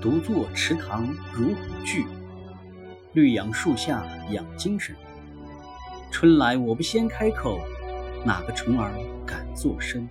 独坐池塘如虎踞。绿杨树下养精神。春来我不先开口哪个虫儿敢作声？